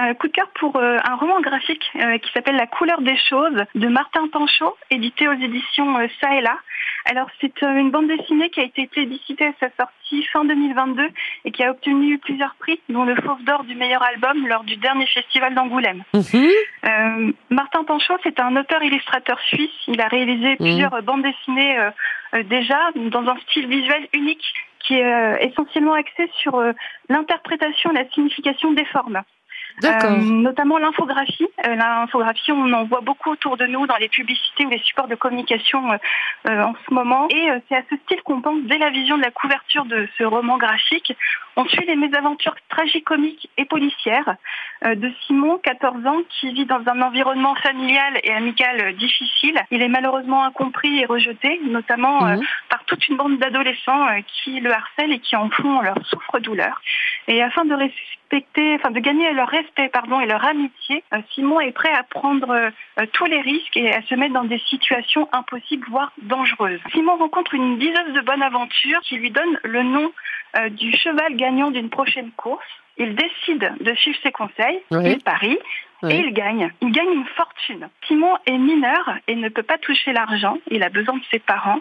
Un coup de cœur pour euh, un roman graphique euh, qui s'appelle La couleur des choses de Martin Panchaud, édité aux éditions euh, Ça et là. Alors c'est une bande dessinée qui a été plébiscitée à sa sortie fin 2022 et qui a obtenu plusieurs prix, dont le Fauve d'or du meilleur album lors du dernier festival d'Angoulême. Mhm. Martin Panchaud, c'est un auteur-illustrateur suisse. Il a réalisé plusieurs bandes dessinées déjà dans un style visuel unique qui est essentiellement axé sur l'interprétation et la signification des formes. Euh, notamment l'infographie. Euh, l'infographie, on en voit beaucoup autour de nous dans les publicités ou les supports de communication euh, en ce moment. Et c'est à ce style qu'on pense dès la vision de la couverture de ce roman graphique. On suit les mésaventures tragicomiques et policières de Simon, 14 ans, qui vit dans un environnement familial et amical difficile. Il est malheureusement incompris et rejeté, notamment mhm. par toute une bande d'adolescents qui le harcèlent et qui en font leur souffre-douleur. Et afin de respecter, enfin de gagner leur respect pardon, et leur amitié, euh, Simon est prêt à prendre euh, tous les risques et à se mettre dans des situations impossibles, voire dangereuses. Simon rencontre une dizaine de bonnes aventures qui lui donnent le nom euh, du cheval gagnant d'une prochaine course. Il décide de suivre ses conseils, il parie et il gagne. Il gagne une fortune. Simon est mineur et ne peut pas toucher l'argent. Il a besoin de ses parents.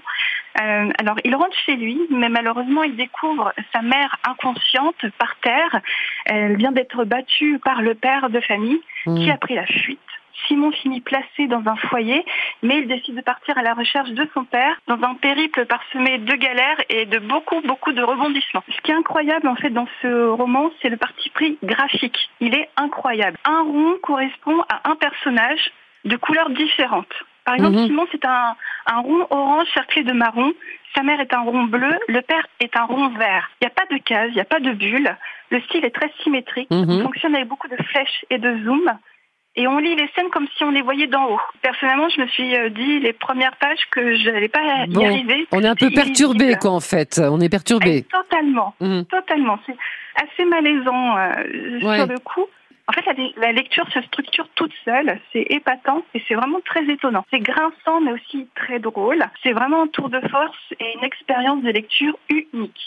Euh, alors il rentre chez lui, mais malheureusement il découvre sa mère inconsciente par terre. Elle vient d'être battue par le père de famille qui mmh. a pris la fuite. Simon finit placé dans un foyer, mais il décide de partir à la recherche de son père dans un périple parsemé de galères et de beaucoup, beaucoup de rebondissements. Ce qui est incroyable en fait dans ce roman, c'est le parti pris graphique. Il est incroyable. Un rond correspond à un personnage de couleurs différentes. Par exemple, mhm. Simon, c'est un, rond orange cerclé de marron. Sa mère est un rond bleu. Le père est un rond vert. Il n'y a pas de case, il n'y a pas de bulle. Le style est très symétrique. Il mhm. fonctionne avec beaucoup de flèches et de zoom et on lit les scènes comme si on les voyait d'en haut. Personnellement, je me suis euh, dit les premières pages que je n'allais pas y arriver. On est un peu perturbé, quoi, en fait. On est perturbé. totalement, mhm. totalement. C'est assez malaisant euh, sur le coup. En fait, la, lecture se structure toute seule. C'est épatant et c'est vraiment très étonnant. C'est grinçant, mais aussi très drôle. C'est vraiment un tour de force et une expérience de lecture unique.